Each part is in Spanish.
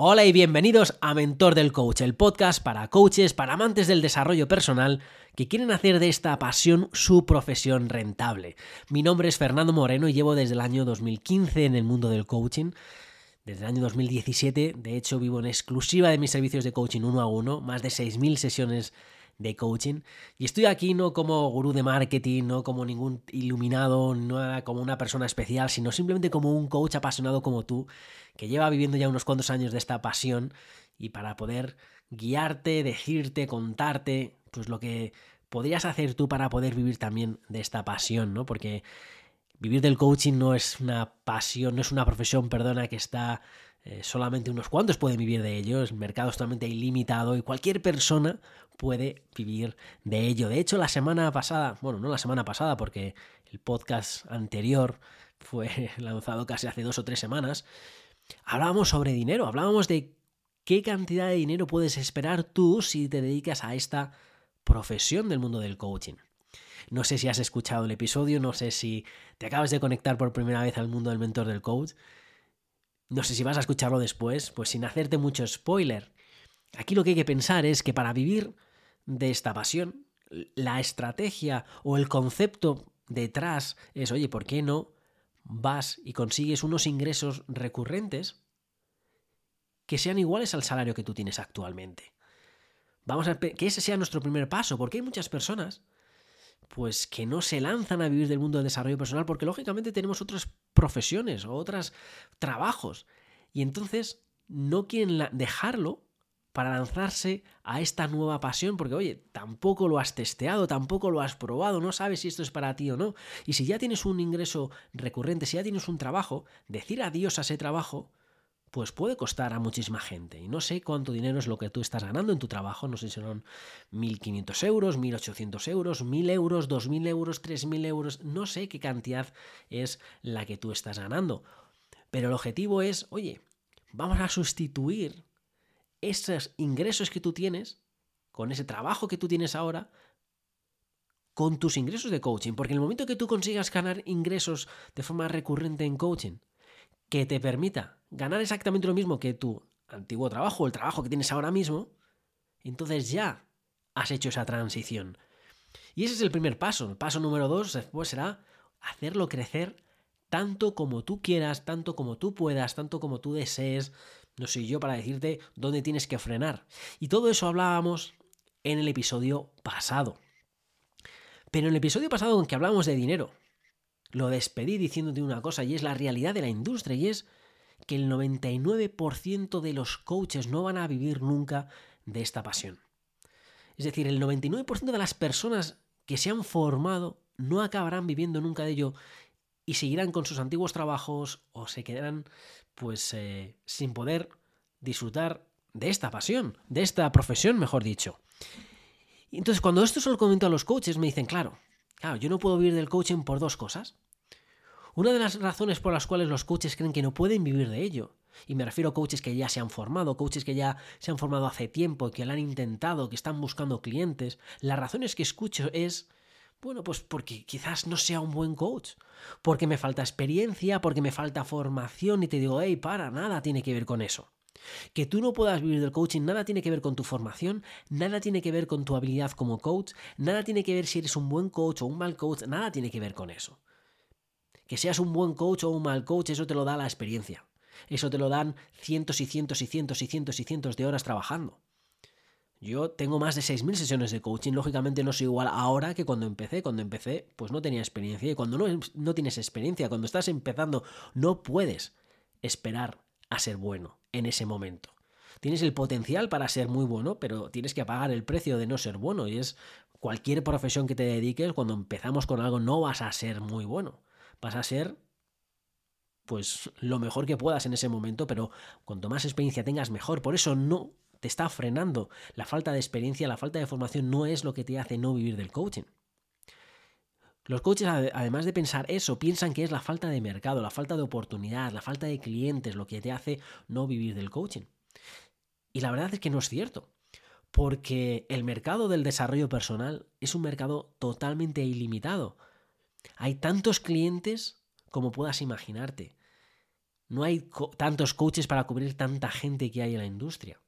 Hola y bienvenidos a Mentor del Coach, el podcast para coaches, para amantes del desarrollo personal que quieren hacer de esta pasión su profesión rentable. Mi nombre es Fernando Moreno y llevo desde el año 2015 en el mundo del coaching. Desde el año 2017, de hecho, vivo en exclusiva de mis servicios de coaching uno a uno, más de 6.000 sesiones de coaching. Y estoy aquí no como gurú de marketing, no como ningún iluminado, no como una persona especial, sino simplemente como un coach apasionado como tú, que lleva viviendo ya unos cuantos años de esta pasión y para poder guiarte, decirte, contarte, pues lo que podrías hacer tú para poder vivir también de esta pasión, ¿no? Porque vivir del coaching no es una pasión, no es una profesión, perdona, que está eh, solamente unos cuantos pueden vivir de ello, el mercado es totalmente ilimitado y cualquier persona puede vivir de ello. De hecho, la semana pasada, bueno, no la semana pasada porque el podcast anterior fue lanzado casi hace dos o tres semanas, hablábamos sobre dinero, hablábamos de qué cantidad de dinero puedes esperar tú si te dedicas a esta profesión del mundo del coaching. No sé si has escuchado el episodio, no sé si te acabas de conectar por primera vez al mundo del mentor del coach, no sé si vas a escucharlo después, pues sin hacerte mucho spoiler. Aquí lo que hay que pensar es que para vivir de esta pasión, la estrategia o el concepto detrás es, oye, ¿por qué no vas y consigues unos ingresos recurrentes que sean iguales al salario que tú tienes actualmente? Vamos a que ese sea nuestro primer paso, porque hay muchas personas pues que no se lanzan a vivir del mundo del desarrollo personal porque lógicamente tenemos otras profesiones o otros trabajos y entonces no quieren dejarlo para lanzarse a esta nueva pasión, porque oye, tampoco lo has testeado, tampoco lo has probado, no sabes si esto es para ti o no. Y si ya tienes un ingreso recurrente, si ya tienes un trabajo, decir adiós a ese trabajo pues puede costar a muchísima gente. Y no sé cuánto dinero es lo que tú estás ganando en tu trabajo, no sé si son 1.500 euros, 1.800 euros, 1.000 euros, 2.000 euros, 3.000 euros, no sé qué cantidad es la que tú estás ganando. Pero el objetivo es, oye, vamos a sustituir esos ingresos que tú tienes, con ese trabajo que tú tienes ahora, con tus ingresos de coaching. Porque en el momento que tú consigas ganar ingresos de forma recurrente en coaching, que te permita ganar exactamente lo mismo que tu antiguo trabajo, el trabajo que tienes ahora mismo, entonces ya has hecho esa transición. Y ese es el primer paso. El paso número dos después será hacerlo crecer tanto como tú quieras, tanto como tú puedas, tanto como tú desees. No soy yo para decirte dónde tienes que frenar. Y todo eso hablábamos en el episodio pasado. Pero en el episodio pasado en que hablábamos de dinero, lo despedí diciéndote una cosa y es la realidad de la industria y es que el 99% de los coaches no van a vivir nunca de esta pasión. Es decir, el 99% de las personas que se han formado no acabarán viviendo nunca de ello y seguirán con sus antiguos trabajos o se quedarán pues eh, sin poder disfrutar de esta pasión, de esta profesión, mejor dicho. Y entonces cuando esto se lo comento a los coaches me dicen, claro, Claro, yo no puedo vivir del coaching por dos cosas. Una de las razones por las cuales los coaches creen que no pueden vivir de ello, y me refiero a coaches que ya se han formado, coaches que ya se han formado hace tiempo, que lo han intentado, que están buscando clientes, las razones que escucho es, bueno, pues porque quizás no sea un buen coach, porque me falta experiencia, porque me falta formación y te digo, hey, para, nada tiene que ver con eso. Que tú no puedas vivir del coaching nada tiene que ver con tu formación, nada tiene que ver con tu habilidad como coach, nada tiene que ver si eres un buen coach o un mal coach, nada tiene que ver con eso. Que seas un buen coach o un mal coach, eso te lo da la experiencia. Eso te lo dan cientos y cientos y cientos y cientos y cientos de horas trabajando. Yo tengo más de 6.000 sesiones de coaching, lógicamente no soy igual ahora que cuando empecé. Cuando empecé, pues no tenía experiencia. Y cuando no, no tienes experiencia, cuando estás empezando, no puedes esperar a ser bueno en ese momento. Tienes el potencial para ser muy bueno, pero tienes que pagar el precio de no ser bueno. Y es cualquier profesión que te dediques, cuando empezamos con algo no vas a ser muy bueno. Vas a ser pues lo mejor que puedas en ese momento, pero cuanto más experiencia tengas, mejor. Por eso no te está frenando. La falta de experiencia, la falta de formación no es lo que te hace no vivir del coaching. Los coaches, además de pensar eso, piensan que es la falta de mercado, la falta de oportunidad, la falta de clientes lo que te hace no vivir del coaching. Y la verdad es que no es cierto, porque el mercado del desarrollo personal es un mercado totalmente ilimitado. Hay tantos clientes como puedas imaginarte. No hay tantos coaches para cubrir tanta gente que hay en la industria.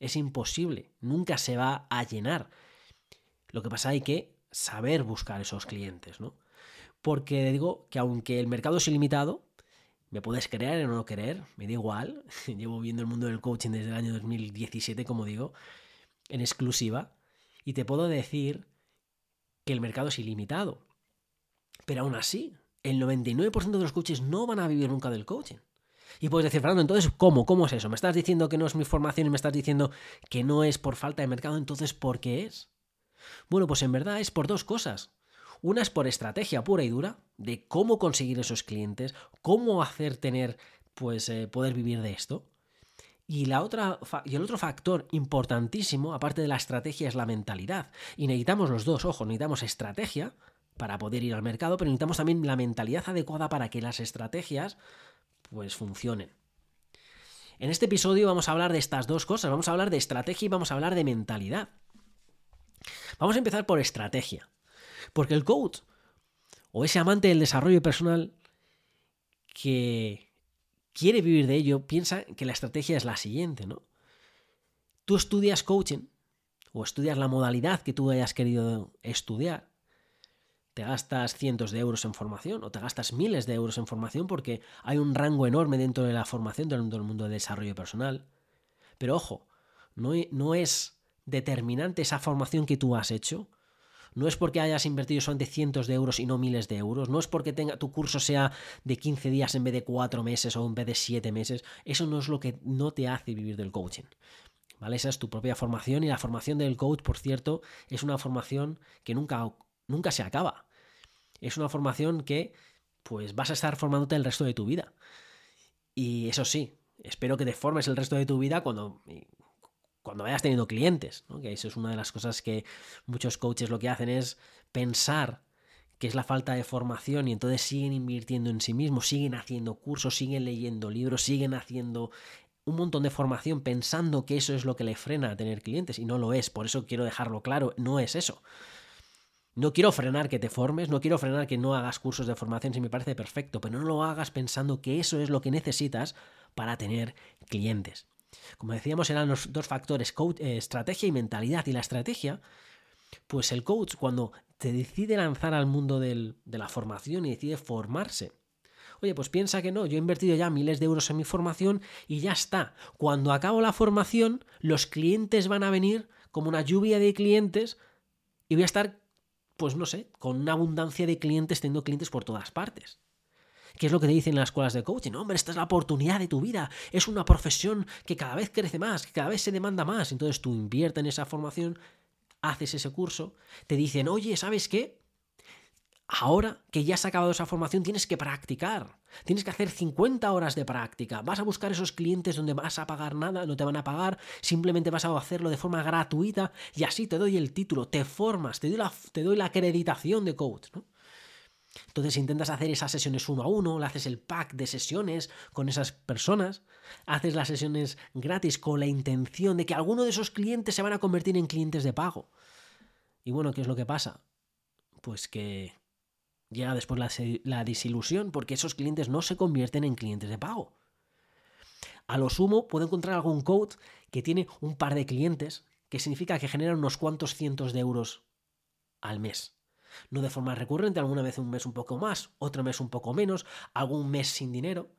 Es imposible, nunca se va a llenar. Lo que pasa hay que saber buscar esos clientes, ¿no? Porque digo que aunque el mercado es ilimitado, me puedes creer o no querer, me da igual. Llevo viendo el mundo del coaching desde el año 2017, como digo, en exclusiva, y te puedo decir que el mercado es ilimitado. Pero aún así, el 99% de los coaches no van a vivir nunca del coaching. Y puedes decir, Fernando, entonces, ¿cómo? ¿Cómo es eso? ¿Me estás diciendo que no es mi formación y me estás diciendo que no es por falta de mercado? Entonces, ¿por qué es? Bueno, pues en verdad es por dos cosas. Una es por estrategia pura y dura, de cómo conseguir esos clientes, cómo hacer tener, pues, eh, poder vivir de esto. Y, la otra, y el otro factor importantísimo, aparte de la estrategia, es la mentalidad. Y necesitamos los dos, ojo, necesitamos estrategia para poder ir al mercado, pero necesitamos también la mentalidad adecuada para que las estrategias pues funcionen. En este episodio vamos a hablar de estas dos cosas, vamos a hablar de estrategia y vamos a hablar de mentalidad. Vamos a empezar por estrategia, porque el coach o ese amante del desarrollo personal que quiere vivir de ello piensa que la estrategia es la siguiente, ¿no? Tú estudias coaching o estudias la modalidad que tú hayas querido estudiar te gastas cientos de euros en formación o te gastas miles de euros en formación porque hay un rango enorme dentro de la formación dentro del mundo del desarrollo personal. Pero ojo, no, no es determinante esa formación que tú has hecho. No es porque hayas invertido solamente cientos de euros y no miles de euros. No es porque tenga, tu curso sea de 15 días en vez de 4 meses o en vez de 7 meses. Eso no es lo que no te hace vivir del coaching. ¿Vale? Esa es tu propia formación y la formación del coach, por cierto, es una formación que nunca nunca se acaba. Es una formación que pues vas a estar formándote el resto de tu vida. Y eso sí, espero que te formes el resto de tu vida cuando, cuando vayas teniendo clientes, que eso es una de las cosas que muchos coaches lo que hacen es pensar que es la falta de formación y entonces siguen invirtiendo en sí mismos, siguen haciendo cursos, siguen leyendo libros, siguen haciendo un montón de formación pensando que eso es lo que le frena a tener clientes y no lo es, por eso quiero dejarlo claro, no es eso. No quiero frenar que te formes, no quiero frenar que no hagas cursos de formación si me parece perfecto, pero no lo hagas pensando que eso es lo que necesitas para tener clientes. Como decíamos, eran los dos factores, eh, estrategia y mentalidad. Y la estrategia, pues el coach cuando te decide lanzar al mundo de la formación y decide formarse, Oye, pues piensa que no, yo he invertido ya miles de euros en mi formación y ya está. Cuando acabo la formación, los clientes van a venir como una lluvia de clientes y voy a estar pues no sé, con una abundancia de clientes, teniendo clientes por todas partes. ¿Qué es lo que te dicen en las escuelas de coaching? hombre, esta es la oportunidad de tu vida. Es una profesión que cada vez crece más, que cada vez se demanda más. Entonces tú inviertes en esa formación, haces ese curso, te dicen, oye, ¿sabes qué? Ahora que ya has acabado esa formación, tienes que practicar. Tienes que hacer 50 horas de práctica. Vas a buscar esos clientes donde vas a pagar nada, no te van a pagar, simplemente vas a hacerlo de forma gratuita y así te doy el título, te formas, te doy la, te doy la acreditación de coach. Entonces intentas hacer esas sesiones uno a uno, le haces el pack de sesiones con esas personas, haces las sesiones gratis con la intención de que alguno de esos clientes se van a convertir en clientes de pago. Y bueno, ¿qué es lo que pasa? Pues que Llega después la, desilusión porque esos clientes no se convierten en clientes de pago. A lo sumo puedo encontrar algún coach que tiene un par de clientes, que significa que genera unos cuantos cientos de euros al mes. No de forma recurrente, alguna vez un mes un poco más, otro mes un poco menos, algún mes sin dinero.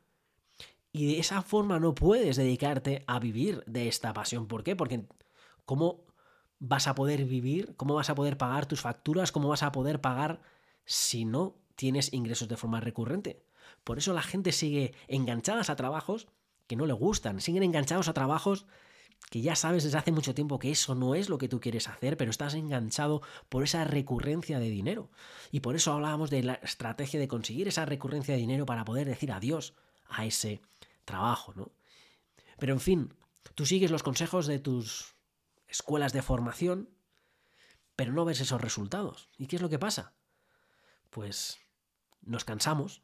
Y de esa forma no puedes dedicarte a vivir de esta pasión. ¿Por qué? Porque ¿cómo vas a poder vivir? ¿Cómo vas a poder pagar tus facturas? ¿Cómo vas a poder pagar si no tienes ingresos de forma recurrente. Por eso la gente sigue enganchadas a trabajos que no le gustan, siguen enganchados a trabajos que ya sabes desde hace mucho tiempo que eso no es lo que tú quieres hacer, pero estás enganchado por esa recurrencia de dinero. Y por eso hablábamos de la estrategia de conseguir esa recurrencia de dinero para poder decir adiós a ese trabajo, ¿no? Pero en fin, tú sigues los consejos de tus escuelas de formación, pero no ves esos resultados. ¿Y qué es lo que pasa? pues nos cansamos,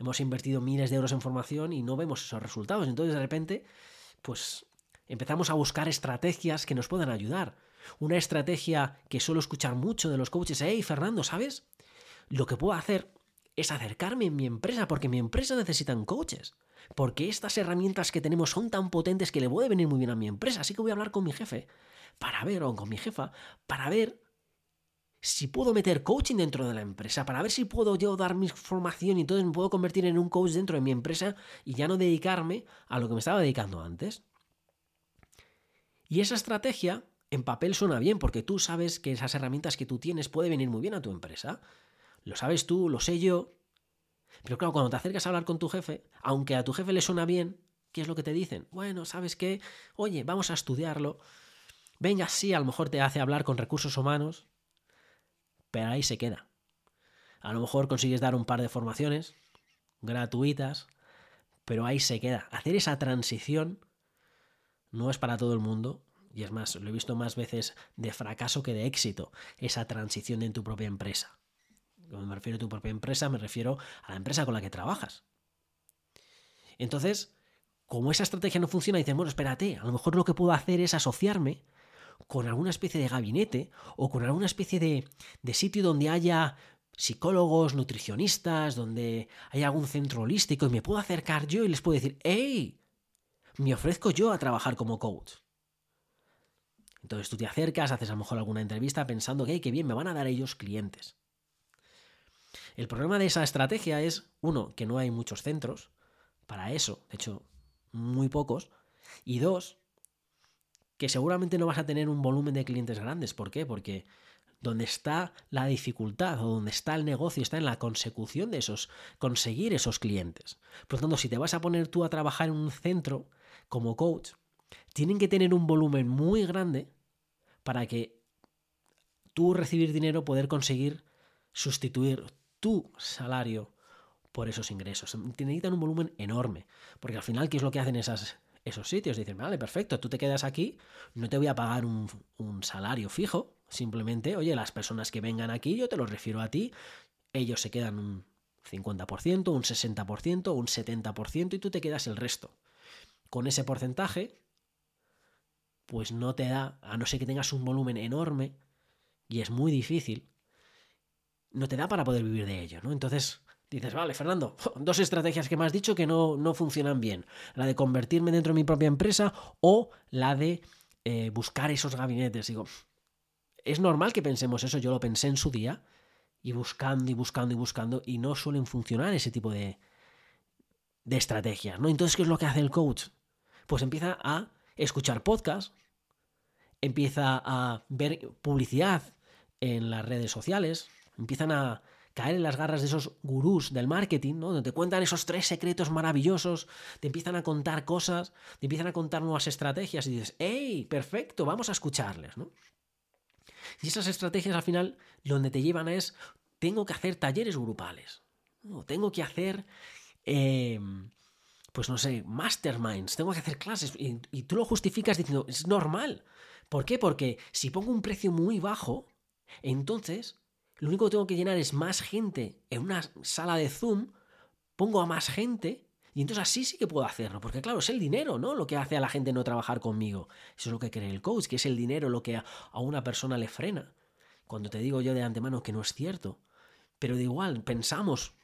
hemos invertido miles de euros en formación y no vemos esos resultados. Entonces de repente, pues empezamos a buscar estrategias que nos puedan ayudar. Una estrategia que suelo escuchar mucho de los coaches, hey Fernando, ¿sabes? Lo que puedo hacer es acercarme en mi empresa porque mi empresa necesita coaches. Porque estas herramientas que tenemos son tan potentes que le puede venir muy bien a mi empresa. Así que voy a hablar con mi jefe para ver, o con mi jefa, para ver si puedo meter coaching dentro de la empresa, para ver si puedo yo dar mi formación y entonces me puedo convertir en un coach dentro de mi empresa y ya no dedicarme a lo que me estaba dedicando antes. Y esa estrategia en papel suena bien porque tú sabes que esas herramientas que tú tienes puede venir muy bien a tu empresa. Lo sabes tú, lo sé yo. Pero claro, cuando te acercas a hablar con tu jefe, aunque a tu jefe le suena bien, ¿qué es lo que te dicen? Bueno, ¿sabes qué? Oye, vamos a estudiarlo. Venga, sí, a lo mejor te hace hablar con recursos humanos, pero ahí se queda. A lo mejor consigues dar un par de formaciones gratuitas, pero ahí se queda. Hacer esa transición no es para todo el mundo, y es más, lo he visto más veces de fracaso que de éxito, esa transición en tu propia empresa. Cuando me refiero a tu propia empresa, me refiero a la empresa con la que trabajas. Entonces, como esa estrategia no funciona, dices, bueno, espérate, a lo mejor lo que puedo hacer es asociarme con alguna especie de gabinete o con alguna especie de, de sitio donde haya psicólogos, nutricionistas, donde haya algún centro holístico y me puedo acercar yo y les puedo decir, ¡hey! Me ofrezco yo a trabajar como coach. Entonces tú te acercas, haces a lo mejor alguna entrevista pensando que, hey, qué bien, me van a dar ellos clientes. El problema de esa estrategia es, uno, que no hay muchos centros para eso, de hecho, muy pocos, y dos, que seguramente no vas a tener un volumen de clientes grandes. ¿Por qué? Porque donde está la dificultad o donde está el negocio está en la consecución de esos, conseguir esos clientes. Por lo tanto, si te vas a poner tú a trabajar en un centro como coach, tienen que tener un volumen muy grande para que tú recibir dinero, poder conseguir sustituir tu salario por esos ingresos. Necesitan un volumen enorme, porque al final, ¿qué es lo que hacen esas esos sitios. Dicen, vale, perfecto, tú te quedas aquí, no te voy a pagar un, salario fijo, simplemente, oye, las personas que vengan aquí, yo te los refiero a ti, ellos se quedan un 50%, un 60%, un 70% y tú te quedas el resto. Con ese porcentaje, pues no te da, a no ser que tengas un volumen enorme, y es muy difícil, no te da para poder vivir de ello, ¿no? Entonces, Dices, vale, Fernando, dos estrategias que me has dicho que no, no funcionan bien. La de convertirme dentro de mi propia empresa o la de eh, buscar esos gabinetes. Digo, es normal que pensemos eso, yo lo pensé en su día, y buscando y buscando y buscando, y no suelen funcionar ese tipo de, de estrategias, ¿no? Entonces, ¿qué es lo que hace el coach? Pues empieza a escuchar podcasts, empieza a ver publicidad en las redes sociales, empiezan a caer en las garras de esos gurús del marketing, ¿no? Donde te cuentan esos tres secretos maravillosos, te empiezan a contar cosas, te empiezan a contar nuevas estrategias y dices, ¡hey! Perfecto, vamos a escucharles, ¿no? Y esas estrategias al final donde te llevan es, tengo que hacer talleres grupales, tengo que hacer, em, pues no sé, masterminds, tengo que hacer clases y, tú lo justificas diciendo, es normal. ¿Por qué? Porque si pongo un precio muy bajo, entonces lo único que tengo que llenar es más gente en una sala de Zoom, pongo a más gente y entonces así sí que puedo hacerlo, porque claro, es el dinero, ¿no? Lo que hace a la gente no trabajar conmigo. Eso es lo que cree el coach, que es el dinero lo que a una persona le frena. Cuando te digo yo de antemano que no es cierto. Pero de igual, pensamos,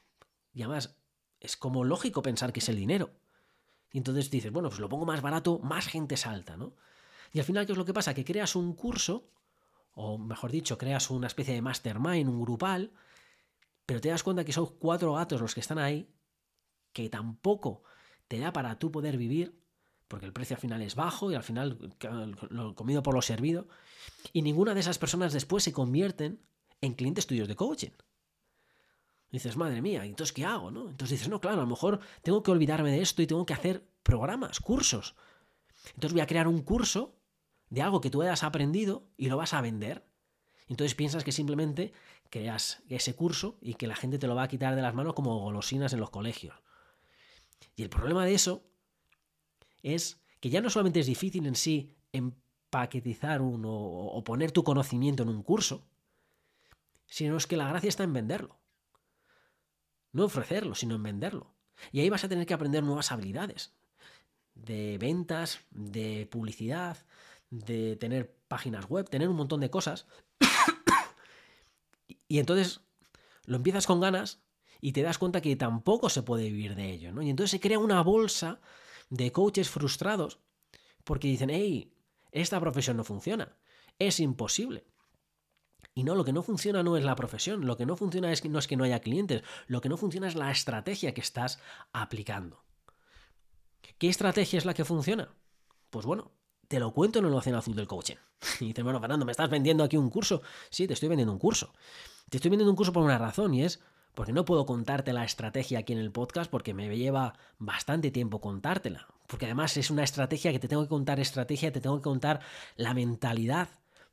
y además es como lógico pensar que es el dinero. Y entonces dices, bueno, pues lo pongo más barato, más gente salta, ¿no? Y al final, ¿qué es lo que pasa? Que creas un curso o mejor dicho, creas una especie de mastermind, un grupal, pero te das cuenta que son cuatro gatos los que están ahí, que tampoco te da para tú poder vivir, porque el precio al final es bajo y al final lo comido por lo servido, y ninguna de esas personas después se convierten en clientes tuyos de coaching. Dices, madre mía, ¿entonces qué hago? ¿no? Entonces dices, no, claro, a lo mejor tengo que olvidarme de esto y tengo que hacer programas, cursos. Entonces voy a crear un curso de algo que tú hayas aprendido y lo vas a vender. Entonces piensas que simplemente creas ese curso y que la gente te lo va a quitar de las manos como golosinas en los colegios. Y el problema de eso es que ya no solamente es difícil en sí empaquetizar uno o poner tu conocimiento en un curso, sino es que la gracia está en venderlo. No ofrecerlo, sino en venderlo. Y ahí vas a tener que aprender nuevas habilidades de ventas, de publicidad, de tener páginas web, tener un montón de cosas. y entonces lo empiezas con ganas y te das cuenta que tampoco se puede vivir de ello, ¿no? Y entonces se crea una bolsa de coaches frustrados porque dicen, hey, esta profesión no funciona, es imposible. Y no, lo que no funciona no es la profesión, lo que no funciona es que, no es que no haya clientes, lo que no funciona es la estrategia que estás aplicando. ¿Qué estrategia es la que funciona? Pues bueno, te lo cuento en el océano azul del coaching. Y dices, bueno, Fernando, ¿me estás vendiendo aquí un curso? Sí, te estoy vendiendo un curso. Te estoy vendiendo un curso por una razón y es porque no puedo contarte la estrategia aquí en el podcast porque me lleva bastante tiempo contártela. Porque además es una estrategia que te tengo que contar estrategia, te tengo que contar la mentalidad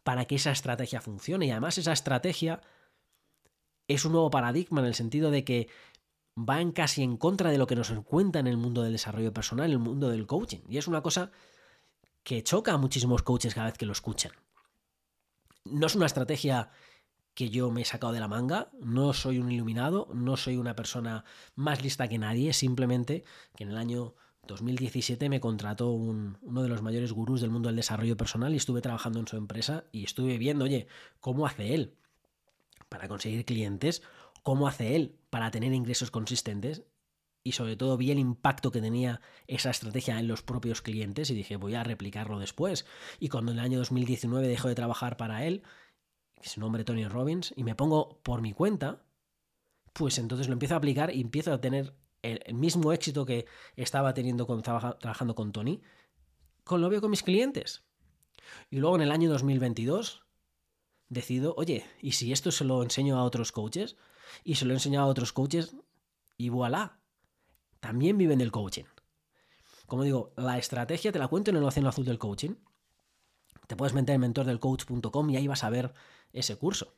para que esa estrategia funcione. Y además esa estrategia es un nuevo paradigma en el sentido de que va en casi en contra de lo que nos cuenta en el mundo del desarrollo personal, en el mundo del coaching. Y es una cosa que choca a muchísimos coaches cada vez que lo escuchan. No es una estrategia que yo me he sacado de la manga, no soy un iluminado, no soy una persona más lista que nadie, simplemente que en el año 2017 me contrató uno de los mayores gurús del mundo del desarrollo personal y estuve trabajando en su empresa y estuve viendo, oye, cómo hace él para conseguir clientes, cómo hace él para tener ingresos consistentes y sobre todo vi el impacto que tenía esa estrategia en los propios clientes y dije, voy a replicarlo después. Y cuando en el año 2019 dejo de trabajar para él, su nombre Tony Robbins, y me pongo por mi cuenta, pues entonces lo empiezo a aplicar y empiezo a tener el, mismo éxito que estaba teniendo trabajando con Tony, con lo veo con mis clientes. Y luego en el año 2022 decido, oye, ¿y si esto se lo enseño a otros coaches? Y se lo he enseñado a otros coaches y voilà, también viven del coaching. Como digo, la estrategia te la cuento en el océano azul del coaching. Te puedes meter en mentordelcoach.com y ahí vas a ver ese curso.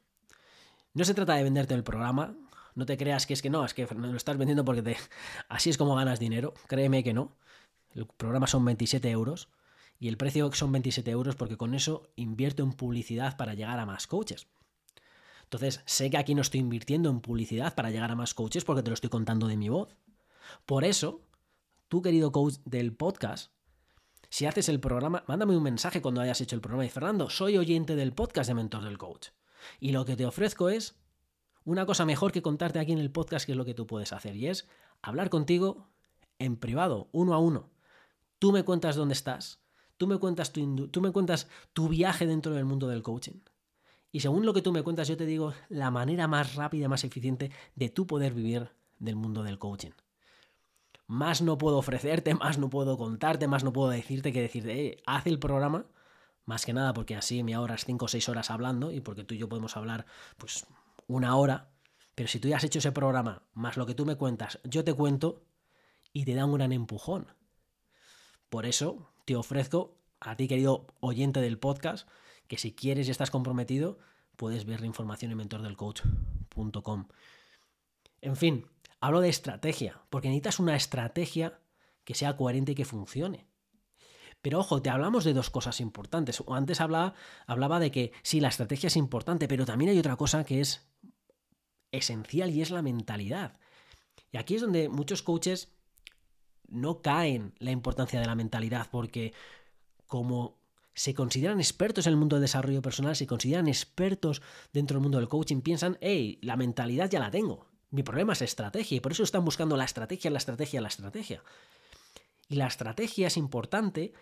No se trata de venderte el programa, no te creas que es que no, es que lo estás vendiendo porque te... así es como ganas dinero. Créeme que no. El programa son 27 euros y el precio son 27 euros porque con eso invierto en publicidad para llegar a más coaches. Entonces, sé que aquí no estoy invirtiendo en publicidad para llegar a más coaches porque te lo estoy contando de mi voz. Por eso, tú querido coach del podcast, si haces el programa, mándame un mensaje cuando hayas hecho el programa y Fernando, soy oyente del podcast de Mentor del Coach. Y lo que te ofrezco es una cosa mejor que contarte aquí en el podcast, que es lo que tú puedes hacer, y es hablar contigo en privado, uno a uno. Tú me cuentas dónde estás, tú me cuentas tu, tú me cuentas tu viaje dentro del mundo del coaching. Y según lo que tú me cuentas, yo te digo la manera más rápida, más eficiente de tú poder vivir del mundo del coaching más no puedo ofrecerte, más no puedo contarte, más no puedo decirte que decirte, eh, haz el programa, más que nada porque así me ahorras 5 o 6 horas hablando y porque tú y yo podemos hablar pues una hora, pero si tú ya has hecho ese programa, más lo que tú me cuentas, yo te cuento y te da un gran empujón. Por eso te ofrezco a ti, querido oyente del podcast, que si quieres y estás comprometido, puedes ver la información en mentordelcoach.com. En fin, Hablo de estrategia, porque necesitas una estrategia que sea coherente y que funcione. Pero ojo, te hablamos de dos cosas importantes. Antes hablaba, hablaba de que sí, la estrategia es importante, pero también hay otra cosa que es esencial y es la mentalidad. Y aquí es donde muchos coaches no caen la importancia de la mentalidad, porque como se consideran expertos en el mundo del desarrollo personal, se consideran expertos dentro del mundo del coaching, piensan, hey, la mentalidad ya la tengo. Mi problema es estrategia y por eso están buscando la estrategia, la estrategia, la estrategia. Y la estrategia es importante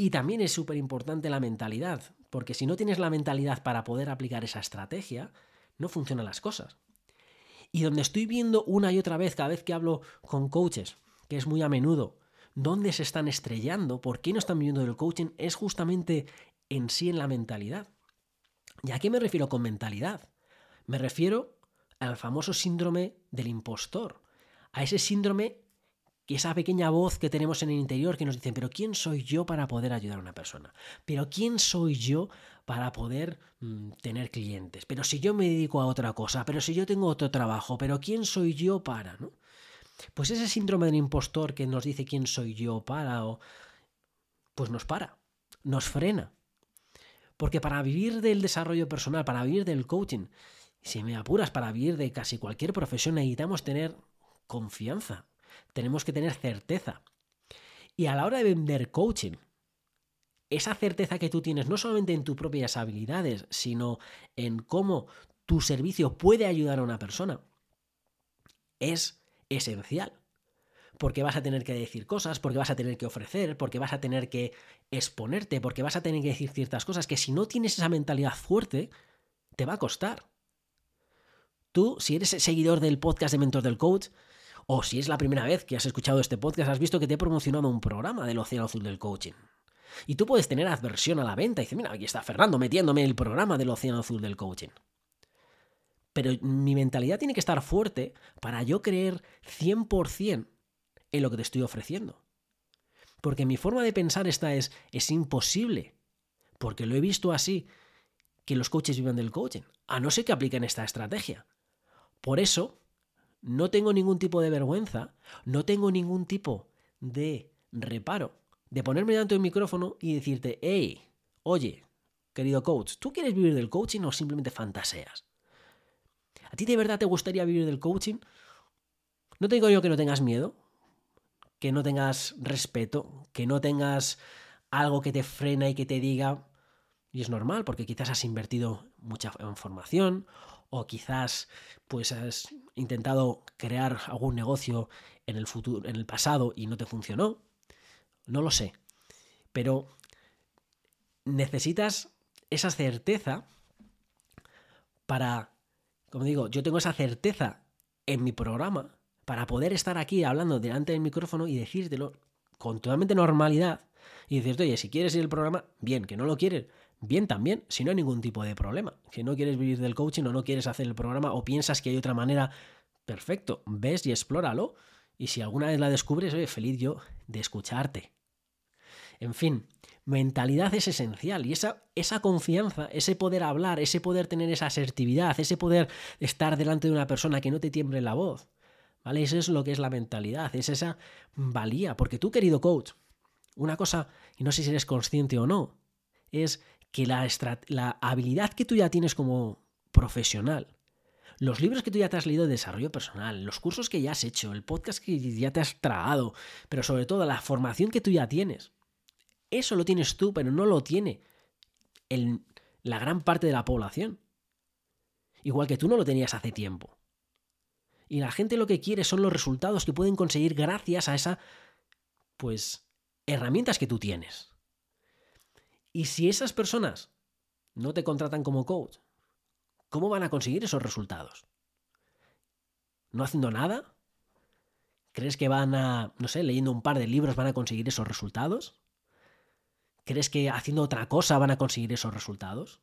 y también es súper importante la mentalidad, porque si no tienes la mentalidad para poder aplicar esa estrategia, no funcionan las cosas. Y donde estoy viendo una y otra vez, cada vez que hablo con coaches, que es muy a menudo, dónde se están estrellando, por qué no están viviendo del coaching, es justamente en sí en la mentalidad. ¿Y a qué me refiero con mentalidad? Me refiero al famoso síndrome del impostor, a ese síndrome que esa pequeña voz que tenemos en el interior que nos dice, pero ¿quién soy yo para poder ayudar a una persona? ¿Pero quién soy yo para poder mm, tener clientes? Pero si yo me dedico a otra cosa, pero si yo tengo otro trabajo, pero ¿quién soy yo para? ¿no? Pues ese síndrome del impostor que nos dice quién soy yo para, o, pues nos para, nos frena. Porque para vivir del desarrollo personal, para vivir del coaching, si me apuras para vivir de casi cualquier profesión, necesitamos tener confianza, tenemos que tener certeza. Y a la hora de vender coaching, esa certeza que tú tienes no solamente en tus propias habilidades, sino en cómo tu servicio puede ayudar a una persona, es esencial. Porque vas a tener que decir cosas, porque vas a tener que ofrecer, porque vas a tener que exponerte, porque vas a tener que decir ciertas cosas que si no tienes esa mentalidad fuerte, te va a costar. Tú, si eres seguidor del podcast de Mentor del Coach, o si es la primera vez que has escuchado este podcast, has visto que te he promocionado un programa del Océano Azul del Coaching. Y tú puedes tener adversión a la venta y decir, mira, aquí está Fernando metiéndome el programa del Océano Azul del Coaching. Pero mi mentalidad tiene que estar fuerte para yo creer 100% en lo que te estoy ofreciendo. Porque mi forma de pensar esta es, es imposible. Porque lo he visto así, que los coaches vivan del coaching. A no ser que apliquen esta estrategia. Por eso, no tengo ningún tipo de vergüenza, no tengo ningún tipo de reparo de ponerme delante un micrófono y decirte, hey, oye, querido coach, ¿tú quieres vivir del coaching o simplemente fantaseas? ¿A ti de verdad te gustaría vivir del coaching? No te digo yo que no tengas miedo, que no tengas respeto, que no tengas algo que te frena y que te diga, y es normal porque quizás has invertido mucha información o quizás pues has intentado crear algún negocio en el futuro en el pasado y no te funcionó. No lo sé. Pero necesitas esa certeza para, como digo, yo tengo esa certeza en mi programa para poder estar aquí hablando delante del micrófono y decírtelo con totalmente normalidad y decirte, oye, si quieres ir al programa, bien, que no lo quieres, bien también, si no hay ningún tipo de problema. Si no quieres vivir del coaching o no quieres hacer el programa o piensas que hay otra manera, perfecto, ves y explóralo. Y si alguna vez la descubres, oye, feliz yo de escucharte. En fin, mentalidad es esencial y esa, esa confianza, ese poder hablar, ese poder tener esa asertividad, ese poder estar delante de una persona que no te tiemble la voz, ¿vale? Eso es lo que es la mentalidad, es esa valía, porque tú, querido coach, una cosa, y no sé si eres consciente o no, es que la, habilidad que tú ya tienes como profesional, los libros que tú ya te has leído de desarrollo personal, los cursos que ya has hecho, el podcast que ya te has tragado, pero sobre todo la formación que tú ya tienes, eso lo tienes tú, pero no lo tiene la gran parte de la población. Igual que tú no lo tenías hace tiempo. Y la gente lo que quiere son los resultados que pueden conseguir gracias a esa, pues, herramientas que tú tienes. Y si esas personas no te contratan como coach, ¿cómo van a conseguir esos resultados? ¿No haciendo nada? ¿Crees que van a, no sé, leyendo un par de libros van a conseguir esos resultados? ¿Crees que haciendo otra cosa van a conseguir esos resultados?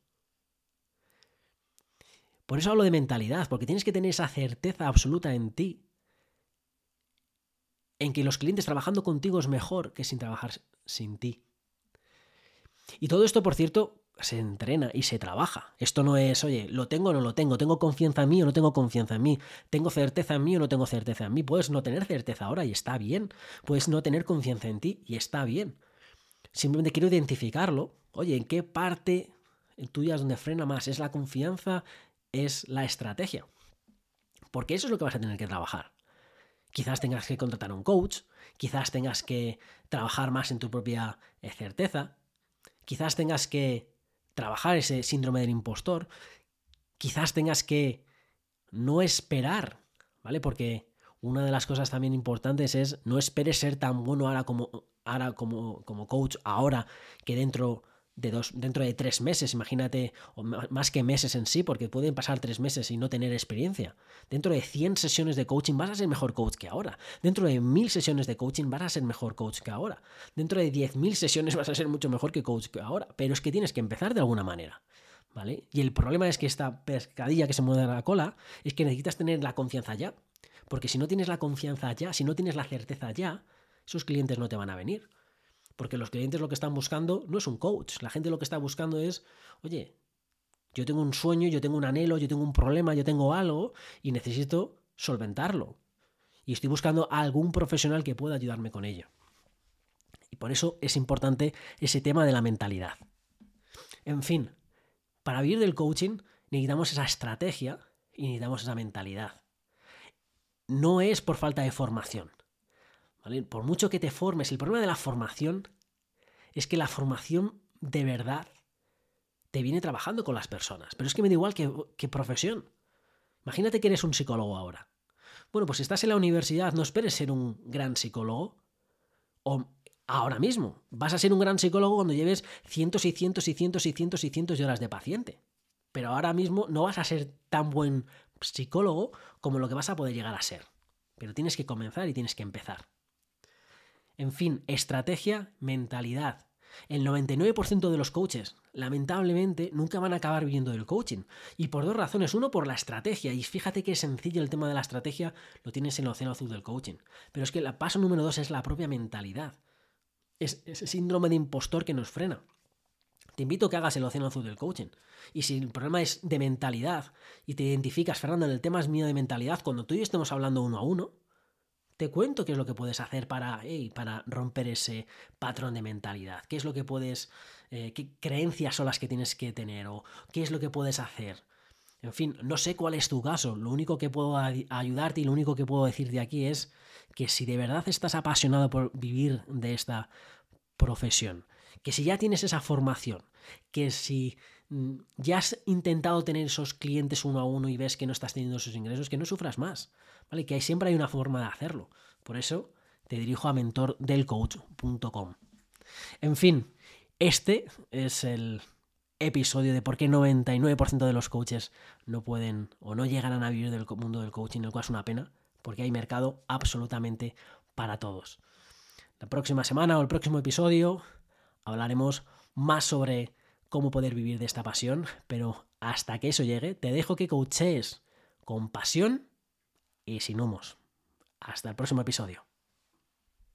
Por eso hablo de mentalidad, porque tienes que tener esa certeza absoluta en ti, en que los clientes trabajando contigo es mejor que sin trabajar sin ti. Y todo esto, por cierto, se entrena y se trabaja. Esto no es, oye, lo tengo o no lo tengo, tengo confianza en mí o no tengo confianza en mí, tengo certeza en mí o no tengo certeza en mí. Puedes no tener certeza ahora y está bien, puedes no tener confianza en ti y está bien. Simplemente quiero identificarlo. Oye, ¿en qué parte tuya es donde frena más? ¿Es la confianza? ¿Es la estrategia? Porque eso es lo que vas a tener que trabajar. Quizás tengas que contratar a un coach, quizás tengas que trabajar más en tu propia eh, certeza, quizás tengas que trabajar ese síndrome del impostor, quizás tengas que no esperar, ¿vale? Porque una de las cosas también importantes es no esperes ser tan bueno ahora como, ahora como, como coach, ahora que dentro de dos, dentro de tres meses, imagínate, o más que meses en sí, porque pueden pasar tres meses y no tener experiencia. Dentro de 100 sesiones de coaching vas a ser mejor coach que ahora. Dentro de 1000 sesiones de coaching vas a ser mejor coach que ahora. Dentro de 10.000 sesiones vas a ser mucho mejor que coach que ahora. Pero es que tienes que empezar de alguna manera. ¿Vale? Y el problema es que esta pescadilla que se mueve a la cola es que necesitas tener la confianza ya. Porque si no tienes la confianza ya, si no tienes la certeza ya, esos clientes no te van a venir. Porque los clientes lo que están buscando no es un coach. La gente lo que está buscando es, oye, yo tengo un sueño, yo tengo un anhelo, yo tengo un problema, yo tengo algo y necesito solventarlo. Y estoy buscando a algún profesional que pueda ayudarme con ello. Y por eso es importante ese tema de la mentalidad. En fin, para vivir del coaching necesitamos esa estrategia y necesitamos esa mentalidad. No es por falta de formación. Por mucho que te formes, el problema de la formación es que la formación de verdad te viene trabajando con las personas. Pero es que me da igual que, profesión. Imagínate que eres un psicólogo ahora. Bueno, pues si estás en la universidad, no esperes ser un gran psicólogo. O ahora mismo, vas a ser un gran psicólogo cuando lleves cientos y cientos y cientos y cientos y cientos de horas de paciente. Pero ahora mismo no vas a ser tan buen psicólogo como lo que vas a poder llegar a ser. Pero tienes que comenzar y tienes que empezar. En fin, estrategia, mentalidad. El 99% de los coaches, lamentablemente, nunca van a acabar viviendo del coaching. Y por dos razones. Uno, por la estrategia. Y fíjate que es sencillo el tema de la estrategia, lo tienes en el océano azul del coaching. Pero es que el paso número dos es la propia mentalidad. Es ese síndrome de impostor que nos frena. Te invito a que hagas el océano azul del coaching. Y si el problema es de mentalidad y te identificas, Fernando, en el tema es mío de mentalidad, cuando tú y yo estemos hablando uno a uno, te cuento qué es lo que puedes hacer para, para romper ese patrón de mentalidad. ¿Qué es lo que puedes, eh, qué creencias son las que tienes que tener o qué es lo que puedes hacer? En fin, no sé cuál es tu caso. Lo único que puedo ayudarte y lo único que puedo decirte aquí es que si de verdad estás apasionado por vivir de esta profesión, que si ya tienes esa formación, que si ya has intentado tener esos clientes uno a uno y ves que no estás teniendo esos ingresos, que no sufras más. ¿vale? Que siempre hay una forma de hacerlo. Por eso te dirijo a mentordelcoach.com. En fin, este es el episodio de por qué 99% de los coaches no pueden o no llegarán a vivir del mundo del coaching, el cual es una pena, porque hay mercado absolutamente para todos. La próxima semana o el próximo episodio hablaremos más sobre cómo poder vivir de esta pasión, pero hasta que eso llegue, te dejo que coaches con pasión y sin humos. Hasta el próximo episodio.